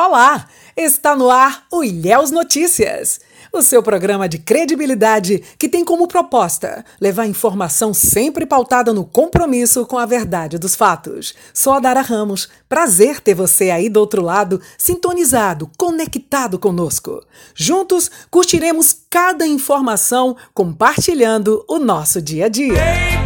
Olá! Está no ar o Ilhéus Notícias, o seu programa de credibilidade que tem como proposta levar informação sempre pautada no compromisso com a verdade dos fatos. Sou a Dara Ramos, prazer ter você aí do outro lado, sintonizado, conectado conosco. Juntos curtiremos cada informação compartilhando o nosso dia a dia. Ei,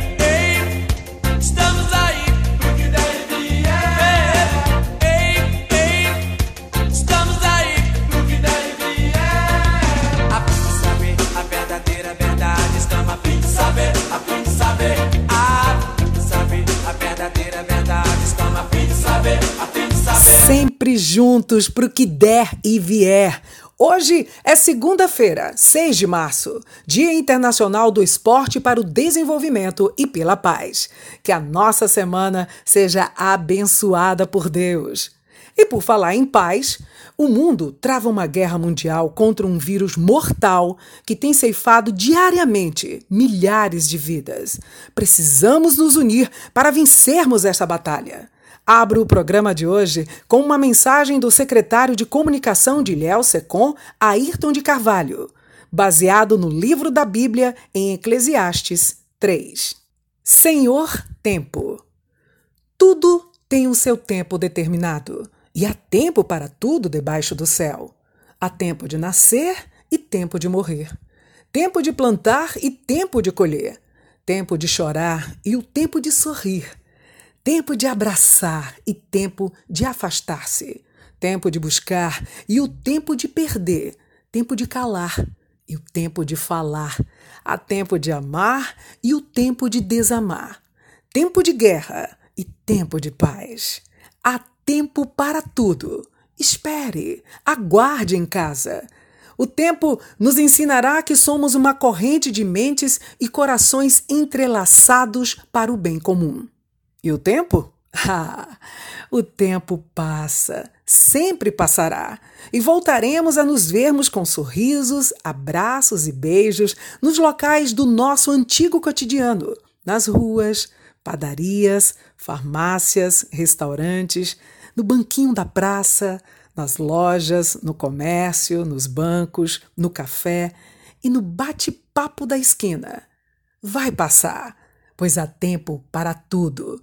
Sempre juntos pro que der e vier. Hoje é segunda-feira, 6 de março, Dia Internacional do Esporte para o Desenvolvimento e pela Paz. Que a nossa semana seja abençoada por Deus. E por falar em paz, o mundo trava uma guerra mundial contra um vírus mortal que tem ceifado diariamente milhares de vidas. Precisamos nos unir para vencermos essa batalha. Abro o programa de hoje com uma mensagem do secretário de comunicação de Léo Secom, Ayrton de Carvalho, baseado no livro da Bíblia em Eclesiastes 3. Senhor Tempo. Tudo tem o seu tempo determinado. E há tempo para tudo debaixo do céu. Há tempo de nascer e tempo de morrer. Tempo de plantar e tempo de colher. Tempo de chorar e o tempo de sorrir. Tempo de abraçar e tempo de afastar-se. Tempo de buscar e o tempo de perder. Tempo de calar e o tempo de falar. Há tempo de amar e o tempo de desamar. Tempo de guerra e tempo de paz. Há tempo para tudo. Espere, aguarde em casa. O tempo nos ensinará que somos uma corrente de mentes e corações entrelaçados para o bem comum. E o tempo? Ah, o tempo passa, sempre passará, e voltaremos a nos vermos com sorrisos, abraços e beijos nos locais do nosso antigo cotidiano, nas ruas, padarias, farmácias, restaurantes, no banquinho da praça, nas lojas, no comércio, nos bancos, no café e no bate-papo da esquina. Vai passar, pois há tempo para tudo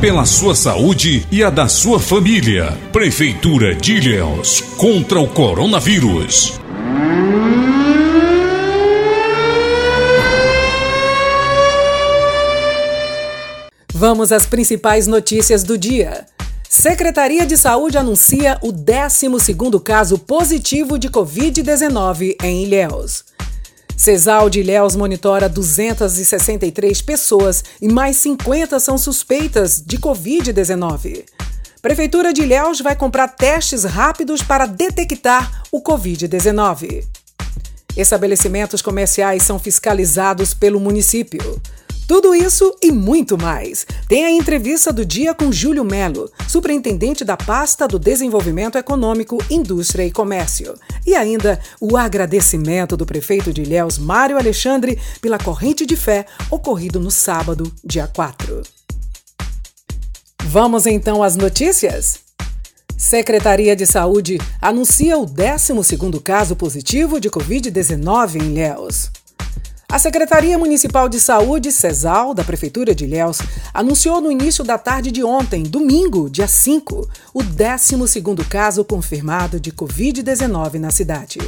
Pela sua saúde e a da sua família. Prefeitura de Ilhéus contra o coronavírus. Vamos às principais notícias do dia. Secretaria de Saúde anuncia o 12º caso positivo de Covid-19 em Ilhéus. Cesal de Ilhéus monitora 263 pessoas e mais 50 são suspeitas de Covid-19. Prefeitura de Ilhéus vai comprar testes rápidos para detectar o Covid-19. Estabelecimentos comerciais são fiscalizados pelo município. Tudo isso e muito mais. Tem a entrevista do dia com Júlio Melo, superintendente da pasta do Desenvolvimento Econômico, Indústria e Comércio. E ainda o agradecimento do prefeito de Ilhéus, Mário Alexandre, pela corrente de fé ocorrido no sábado, dia 4. Vamos então às notícias? Secretaria de Saúde anuncia o 12º caso positivo de Covid-19 em Ilhéus. A Secretaria Municipal de Saúde, CESAL, da Prefeitura de Ilhéus, anunciou no início da tarde de ontem, domingo, dia 5, o 12º caso confirmado de Covid-19 na cidade.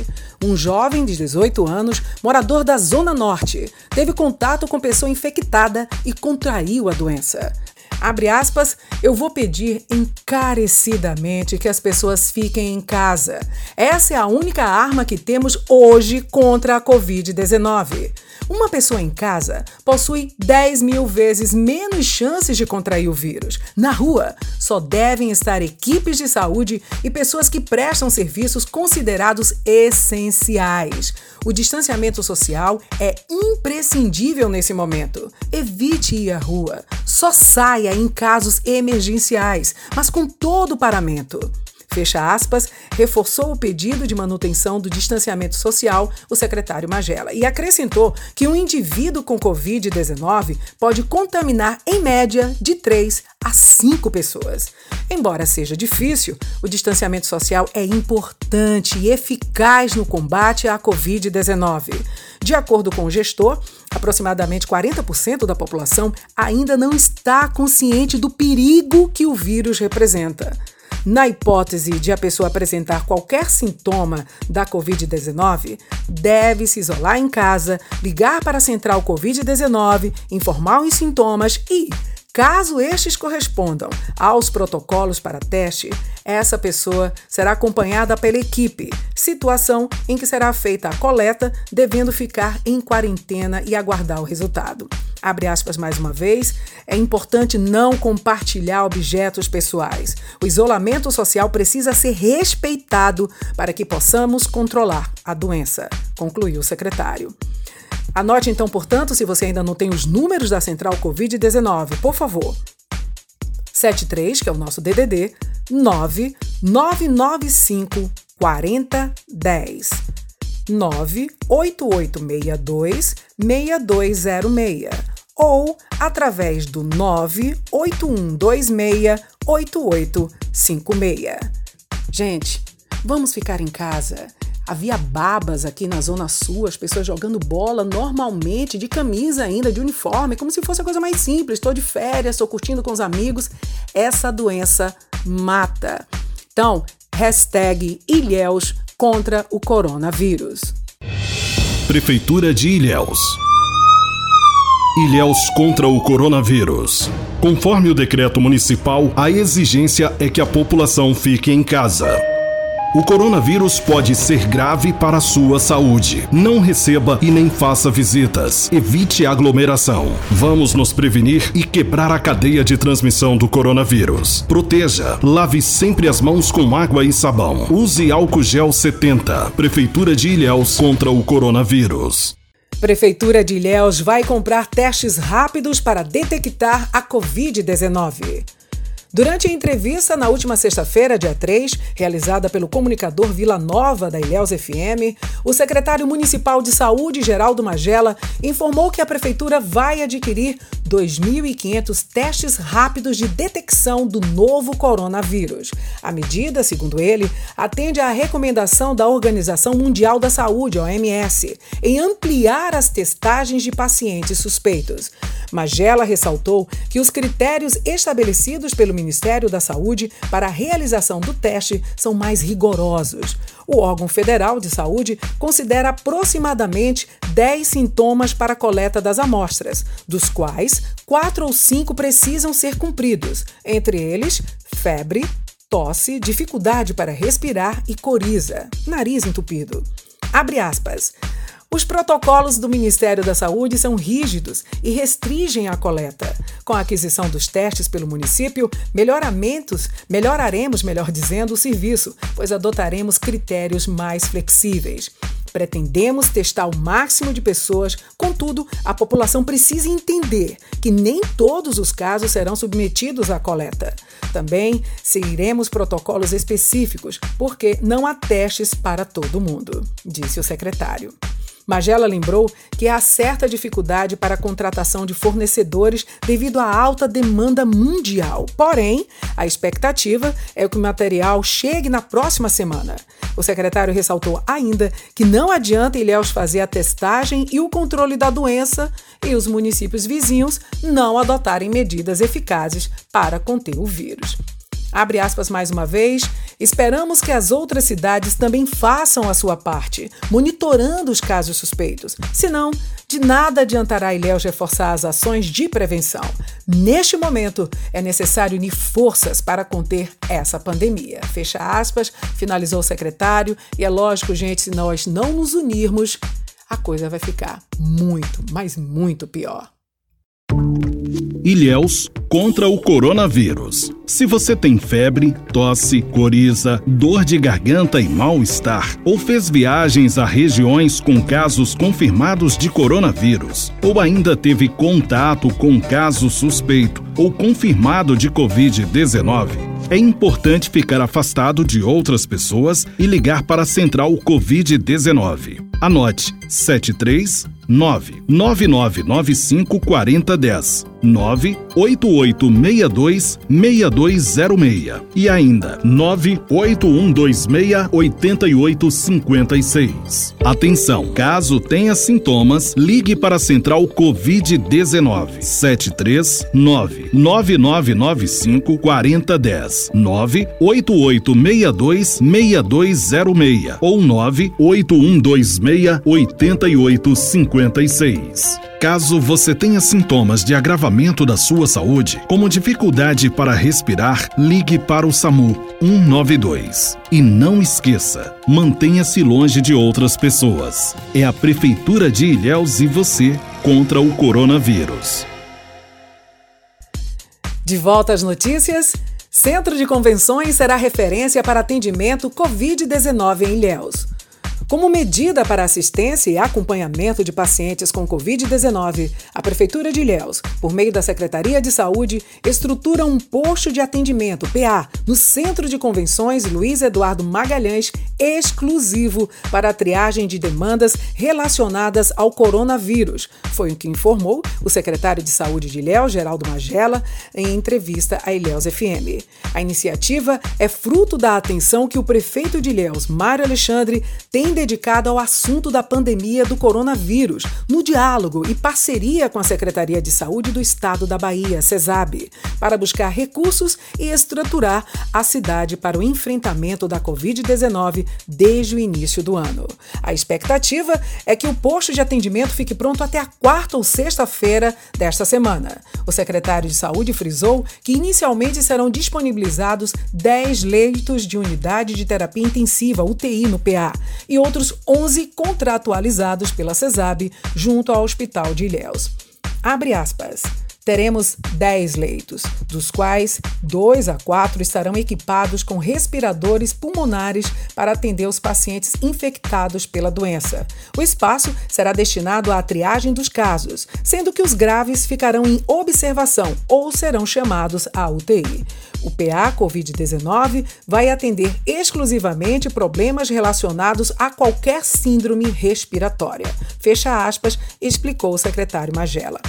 Um jovem de 18 anos, morador da Zona Norte, teve contato com pessoa infectada e contraiu a doença. Abre aspas, eu vou pedir encarecidamente que as pessoas fiquem em casa. Essa é a única arma que temos hoje contra a Covid-19. Uma pessoa em casa possui 10 mil vezes menos chances de contrair o vírus. Na rua, só devem estar equipes de saúde e pessoas que prestam serviços considerados essenciais. O distanciamento social é imprescindível nesse momento. Evite ir à rua. Só saia em casos emergenciais, mas com todo o paramento fecha aspas, reforçou o pedido de manutenção do distanciamento social o secretário Magela e acrescentou que um indivíduo com Covid-19 pode contaminar, em média, de 3 a 5 pessoas. Embora seja difícil, o distanciamento social é importante e eficaz no combate à Covid-19. De acordo com o gestor, aproximadamente 40% da população ainda não está consciente do perigo que o vírus representa. Na hipótese de a pessoa apresentar qualquer sintoma da Covid-19, deve se isolar em casa, ligar para a central Covid-19, informar os sintomas e, Caso estes correspondam aos protocolos para teste, essa pessoa será acompanhada pela equipe, situação em que será feita a coleta, devendo ficar em quarentena e aguardar o resultado. Abre aspas mais uma vez, é importante não compartilhar objetos pessoais. O isolamento social precisa ser respeitado para que possamos controlar a doença, concluiu o secretário. Anote então, portanto, se você ainda não tem os números da Central Covid-19, por favor. 73, que é o nosso DDD, 9995 4010. 98862 6206 ou através do 98126 8856. Gente, vamos ficar em casa Havia babas aqui na Zona Sul, as pessoas jogando bola normalmente, de camisa ainda, de uniforme, como se fosse a coisa mais simples. Estou de férias, estou curtindo com os amigos. Essa doença mata. Então, hashtag Ilhéus contra o coronavírus. Prefeitura de Ilhéus. Ilhéus contra o coronavírus. Conforme o decreto municipal, a exigência é que a população fique em casa. O coronavírus pode ser grave para a sua saúde. Não receba e nem faça visitas. Evite aglomeração. Vamos nos prevenir e quebrar a cadeia de transmissão do coronavírus. Proteja. Lave sempre as mãos com água e sabão. Use álcool gel 70. Prefeitura de Ilhéus contra o coronavírus. Prefeitura de Ilhéus vai comprar testes rápidos para detectar a Covid-19. Durante a entrevista na última sexta-feira, dia 3, realizada pelo comunicador Vila Nova da Ilhéus FM, o secretário municipal de Saúde, Geraldo Magela, informou que a prefeitura vai adquirir 2.500 testes rápidos de detecção do novo coronavírus. A medida, segundo ele, atende à recomendação da Organização Mundial da Saúde, OMS, em ampliar as testagens de pacientes suspeitos. Magela ressaltou que os critérios estabelecidos pelo Ministério da Saúde para a realização do teste são mais rigorosos. O órgão federal de saúde considera aproximadamente 10 sintomas para a coleta das amostras, dos quais quatro ou cinco precisam ser cumpridos, entre eles febre, tosse, dificuldade para respirar e coriza, nariz entupido. Abre aspas. Os protocolos do Ministério da Saúde são rígidos e restringem a coleta. Com a aquisição dos testes pelo município, melhoramentos, melhoraremos, melhor dizendo, o serviço, pois adotaremos critérios mais flexíveis. Pretendemos testar o máximo de pessoas, contudo, a população precisa entender que nem todos os casos serão submetidos à coleta. Também seguiremos protocolos específicos, porque não há testes para todo mundo, disse o secretário. Magela lembrou que há certa dificuldade para a contratação de fornecedores devido à alta demanda mundial. Porém, a expectativa é que o material chegue na próxima semana. O secretário ressaltou ainda que não adianta Ilhéus fazer a testagem e o controle da doença e os municípios vizinhos não adotarem medidas eficazes para conter o vírus. Abre aspas mais uma vez. Esperamos que as outras cidades também façam a sua parte, monitorando os casos suspeitos. Senão, de nada adiantará Ilhéus reforçar as ações de prevenção. Neste momento, é necessário unir forças para conter essa pandemia. Fecha aspas, finalizou o secretário. E é lógico, gente, se nós não nos unirmos, a coisa vai ficar muito, mas muito pior. Ilhéus contra o coronavírus. Se você tem febre, tosse, coriza, dor de garganta e mal-estar, ou fez viagens a regiões com casos confirmados de coronavírus, ou ainda teve contato com caso suspeito ou confirmado de Covid-19, é importante ficar afastado de outras pessoas e ligar para a Central Covid-19. Anote 73 99995 4010 98862 6206 e ainda 98126 8856. Atenção, caso tenha sintomas, ligue para a Central Covid-19 739 9995 4010 98862 6206 ou 98126 8856. Caso você tenha sintomas de agravamento da sua saúde, como dificuldade para respirar, ligue para o SAMU 192. E não esqueça, mantenha-se longe de outras pessoas. É a Prefeitura de Ilhéus e você contra o coronavírus. De volta às notícias. Centro de Convenções será referência para atendimento Covid-19 em Ilhéus. Como medida para assistência e acompanhamento de pacientes com Covid-19, a Prefeitura de Ilhéus, por meio da Secretaria de Saúde, estrutura um posto de atendimento PA no Centro de Convenções Luiz Eduardo Magalhães, exclusivo para a triagem de demandas relacionadas ao coronavírus. Foi o que informou o secretário de Saúde de Ilhéus, Geraldo Magela, em entrevista à Ilhéus FM. A iniciativa é fruto da atenção que o prefeito de Ilhéus, Mário Alexandre, tem dedicada ao assunto da pandemia do coronavírus, no diálogo e parceria com a Secretaria de Saúde do Estado da Bahia, CESAB, para buscar recursos e estruturar a cidade para o enfrentamento da Covid-19 desde o início do ano. A expectativa é que o posto de atendimento fique pronto até a quarta ou sexta-feira desta semana. O secretário de Saúde frisou que inicialmente serão disponibilizados 10 leitos de unidade de terapia intensiva, UTI, no PA, e outros 11 contratualizados pela CESAB junto ao Hospital de Ilhéus. Abre aspas. Teremos 10 leitos, dos quais 2 a 4 estarão equipados com respiradores pulmonares para atender os pacientes infectados pela doença. O espaço será destinado à triagem dos casos, sendo que os graves ficarão em observação ou serão chamados à UTI. O PA Covid-19 vai atender exclusivamente problemas relacionados a qualquer síndrome respiratória. Fecha aspas, explicou o secretário Magela.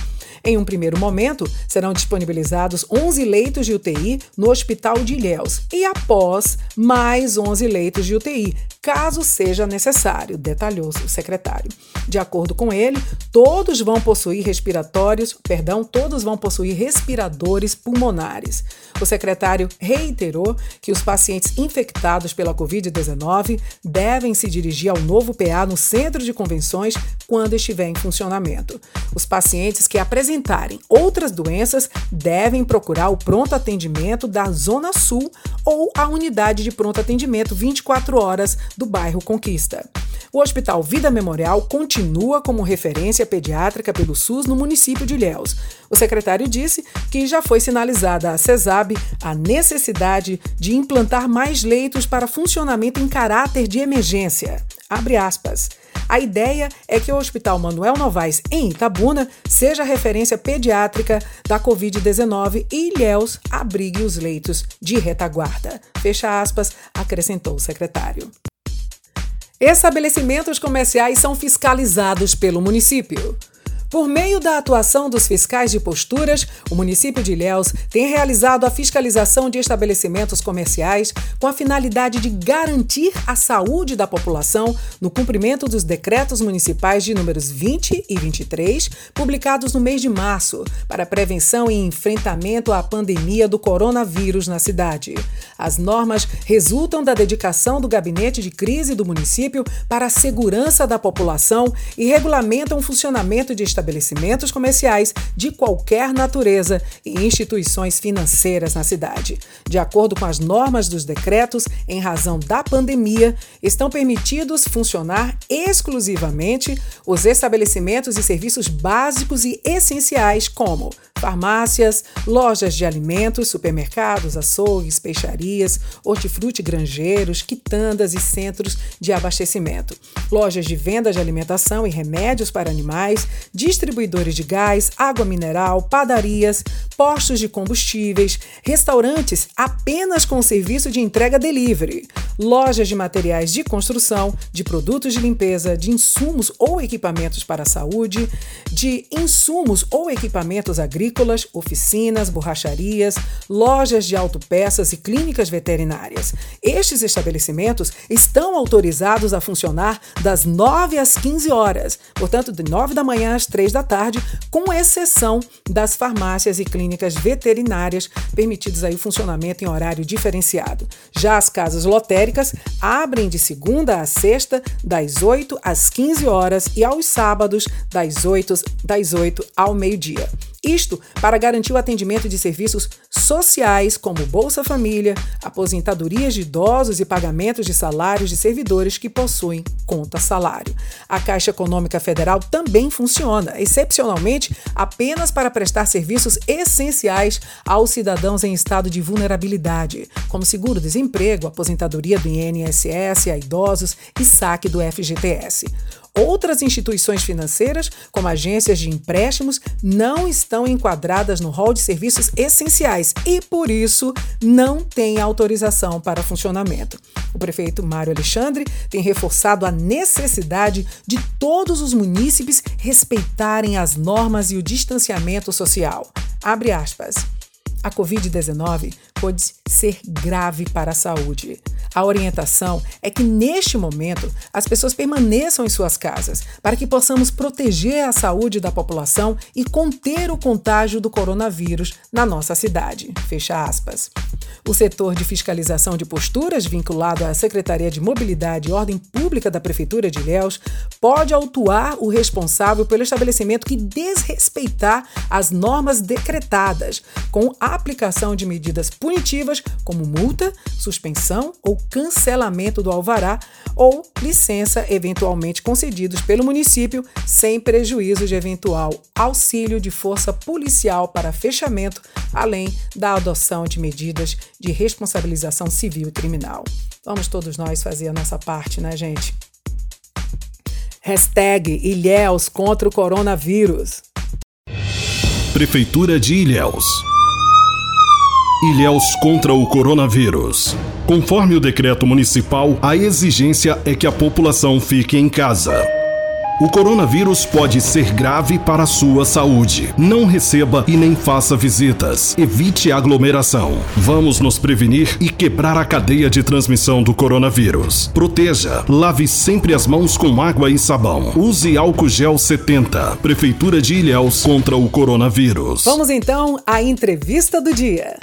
Em um primeiro momento, serão disponibilizados 11 leitos de UTI no Hospital de Ilhéus. E, após, mais 11 leitos de UTI, caso seja necessário, detalhou o secretário. De acordo com ele, todos vão possuir respiratórios, perdão, todos vão possuir respiradores pulmonares. O secretário reiterou que os pacientes infectados pela Covid-19 devem se dirigir ao novo PA no centro de convenções quando estiver em funcionamento. Os pacientes que apresentarem outras doenças devem procurar o pronto atendimento da Zona Sul ou a unidade de pronto atendimento 24 horas do bairro Conquista. O Hospital Vida Memorial continua como referência pediátrica pelo SUS no município de Ilhéus. O secretário disse que já foi sinalizada à CESAB a necessidade de implantar mais leitos para funcionamento em caráter de emergência. Abre aspas. A ideia é que o Hospital Manuel Novaes, em Itabuna, seja referência pediátrica da Covid-19 e Ilhéus abrigue os leitos de retaguarda. Fecha aspas, acrescentou o secretário. Estabelecimentos comerciais são fiscalizados pelo município. Por meio da atuação dos fiscais de posturas, o município de Ilhéus tem realizado a fiscalização de estabelecimentos comerciais com a finalidade de garantir a saúde da população no cumprimento dos decretos municipais de números 20 e 23, publicados no mês de março, para prevenção e enfrentamento à pandemia do coronavírus na cidade. As normas resultam da dedicação do gabinete de crise do município para a segurança da população e regulamentam o funcionamento de estabelecimentos estabelecimentos comerciais de qualquer natureza e instituições financeiras na cidade. De acordo com as normas dos decretos, em razão da pandemia, estão permitidos funcionar exclusivamente os estabelecimentos e serviços básicos e essenciais, como farmácias, lojas de alimentos, supermercados, açougues, peixarias, hortifruti granjeiros, quitandas e centros de abastecimento, lojas de venda de alimentação e remédios para animais, distribuidores de gás, água mineral, padarias, postos de combustíveis, restaurantes apenas com serviço de entrega delivery, lojas de materiais de construção, de produtos de limpeza, de insumos ou equipamentos para a saúde, de insumos ou equipamentos agrícolas oficinas, borracharias, lojas de autopeças e clínicas veterinárias. Estes estabelecimentos estão autorizados a funcionar das 9 às 15 horas, portanto, de 9 da manhã às 3 da tarde, com exceção das farmácias e clínicas veterinárias, permitidos aí o funcionamento em horário diferenciado. Já as casas lotéricas abrem de segunda a sexta, das 8 às 15 horas e aos sábados, das 8, das 8 ao meio-dia. Isto para garantir o atendimento de serviços sociais como Bolsa Família, aposentadorias de idosos e pagamentos de salários de servidores que possuem conta salário. A Caixa Econômica Federal também funciona, excepcionalmente apenas para prestar serviços essenciais aos cidadãos em estado de vulnerabilidade, como seguro-desemprego, aposentadoria do INSS a idosos e saque do FGTS. Outras instituições financeiras, como agências de empréstimos, não estão enquadradas no rol de serviços essenciais e, por isso, não têm autorização para funcionamento. O prefeito Mário Alexandre tem reforçado a necessidade de todos os munícipes respeitarem as normas e o distanciamento social. Abre aspas. A Covid-19 pode ser grave para a saúde. A orientação é que, neste momento, as pessoas permaneçam em suas casas para que possamos proteger a saúde da população e conter o contágio do coronavírus na nossa cidade. Fecha aspas. O setor de fiscalização de posturas, vinculado à Secretaria de Mobilidade e Ordem Pública da Prefeitura de Ilhéus, pode autuar o responsável pelo estabelecimento que desrespeitar as normas decretadas, com a aplicação de medidas punitivas como multa, suspensão ou cancelamento do alvará ou licença eventualmente concedidos pelo município, sem prejuízo de eventual auxílio de força policial para fechamento, além da adoção de medidas de responsabilização civil e criminal. Vamos todos nós fazer a nossa parte, né, gente? Hashtag Ilhéus contra o coronavírus. Prefeitura de Ilhéus. Ilhéus contra o coronavírus. Conforme o decreto municipal, a exigência é que a população fique em casa. O coronavírus pode ser grave para a sua saúde. Não receba e nem faça visitas. Evite aglomeração. Vamos nos prevenir e quebrar a cadeia de transmissão do coronavírus. Proteja. Lave sempre as mãos com água e sabão. Use álcool gel 70. Prefeitura de Ilhéus contra o coronavírus. Vamos então à entrevista do dia.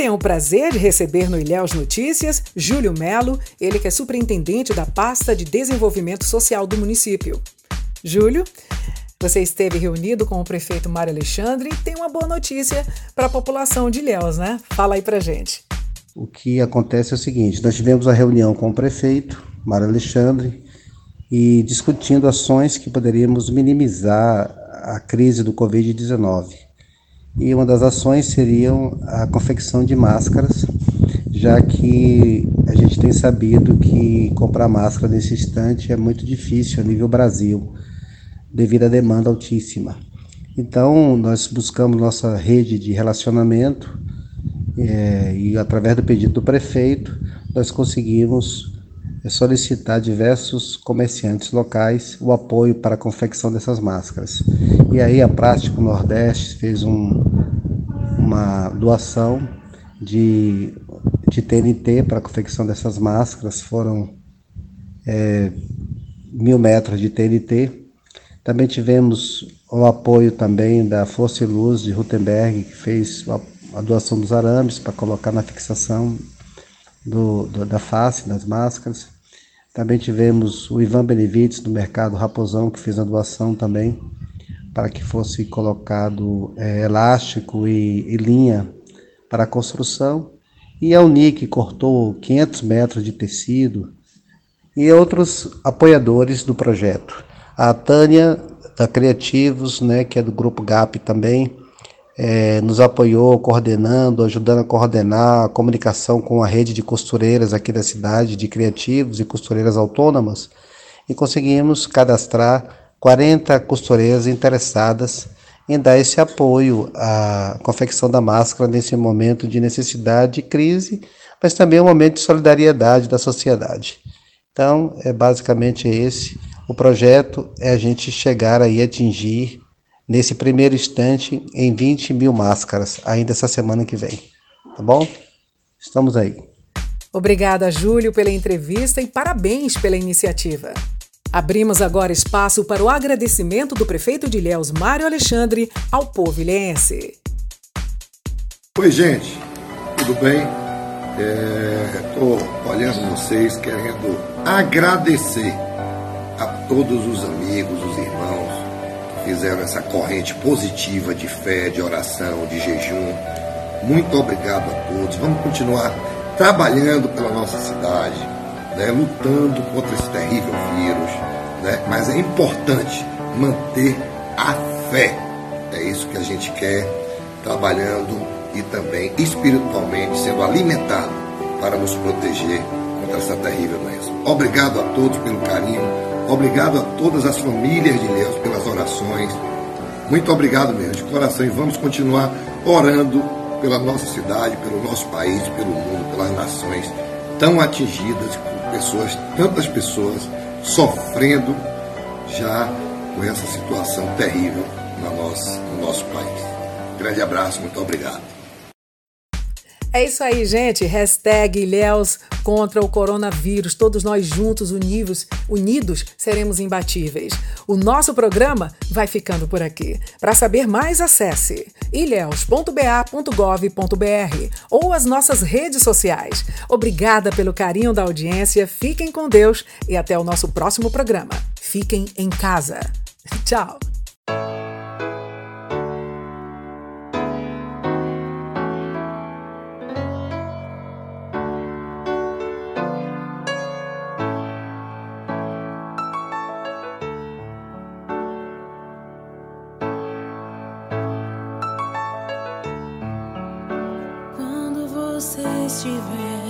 Tenho o prazer de receber no Ilhéus Notícias Júlio Melo, ele que é superintendente da pasta de desenvolvimento social do município. Júlio, você esteve reunido com o prefeito Mário Alexandre e tem uma boa notícia para a população de Ilhéus, né? Fala aí para gente. O que acontece é o seguinte: nós tivemos a reunião com o prefeito Mário Alexandre e discutindo ações que poderíamos minimizar a crise do Covid-19 e uma das ações seriam a confecção de máscaras, já que a gente tem sabido que comprar máscara nesse instante é muito difícil a nível Brasil, devido à demanda altíssima. Então, nós buscamos nossa rede de relacionamento é, e, através do pedido do prefeito, nós conseguimos é solicitar diversos comerciantes locais o apoio para a confecção dessas máscaras. E aí a Prático Nordeste fez um, uma doação de, de TNT para a confecção dessas máscaras, foram é, mil metros de TNT. Também tivemos o apoio também da Força e Luz de Rutenberg, que fez a, a doação dos arames para colocar na fixação do, do, da face das máscaras. Também tivemos o Ivan Benevides do Mercado Raposão, que fez a doação também para que fosse colocado é, elástico e, e, linha para a construção. E a Unic cortou 500 metros de tecido e outros apoiadores do projeto. A Tânia da Criativos, né, que é do grupo GAP também, é, nos apoiou coordenando, ajudando a coordenar a comunicação com a rede de costureiras aqui da cidade, de criativos e costureiras autônomas, e conseguimos cadastrar 40 costureiras interessadas em dar esse apoio à confecção da máscara nesse momento de necessidade e crise, mas também um momento de solidariedade da sociedade. Então, é basicamente esse o projeto é a gente chegar aí atingir nesse primeiro instante em 20 mil máscaras, ainda essa semana que vem. Tá bom? Estamos aí. Obrigada, Júlio, pela entrevista e parabéns pela iniciativa. Abrimos agora espaço para o agradecimento do prefeito de Ilhéus, Mário Alexandre, ao povo ilhéense. Oi, gente, tudo bem? Estou é, olhando vocês querendo agradecer a todos os amigos, os fizeram essa corrente positiva de fé, de oração, de jejum. Muito obrigado a todos. Vamos continuar trabalhando pela nossa cidade, né, lutando contra esse terrível vírus. Né, mas é importante manter a fé. É isso que a gente quer, trabalhando e também espiritualmente sendo alimentado para nos proteger contra essa terrível doença. Obrigado a todos pelo carinho Obrigado a todas as famílias de Deus pelas orações. Muito obrigado mesmo, de coração. E vamos continuar orando pela nossa cidade, pelo nosso país, pelo mundo, pelas nações tão atingidas por pessoas, tantas pessoas sofrendo já com essa situação terrível no nosso, no nosso país. Grande abraço, muito obrigado. É isso aí, gente. Hashtag Ilhéus contra o coronavírus. Todos nós juntos, unidos, unidos, seremos imbatíveis. O nosso programa vai ficando por aqui. Para saber mais, acesse ilhéus.ba.gov.br ou as nossas redes sociais. Obrigada pelo carinho da audiência. Fiquem com Deus e até o nosso próximo programa. Fiquem em casa. Tchau. você estiver.